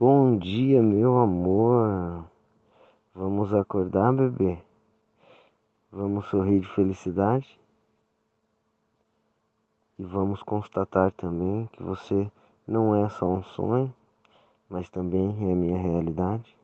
Bom dia, meu amor. Vamos acordar, bebê? Vamos sorrir de felicidade? E vamos constatar também que você não é só um sonho, mas também é minha realidade.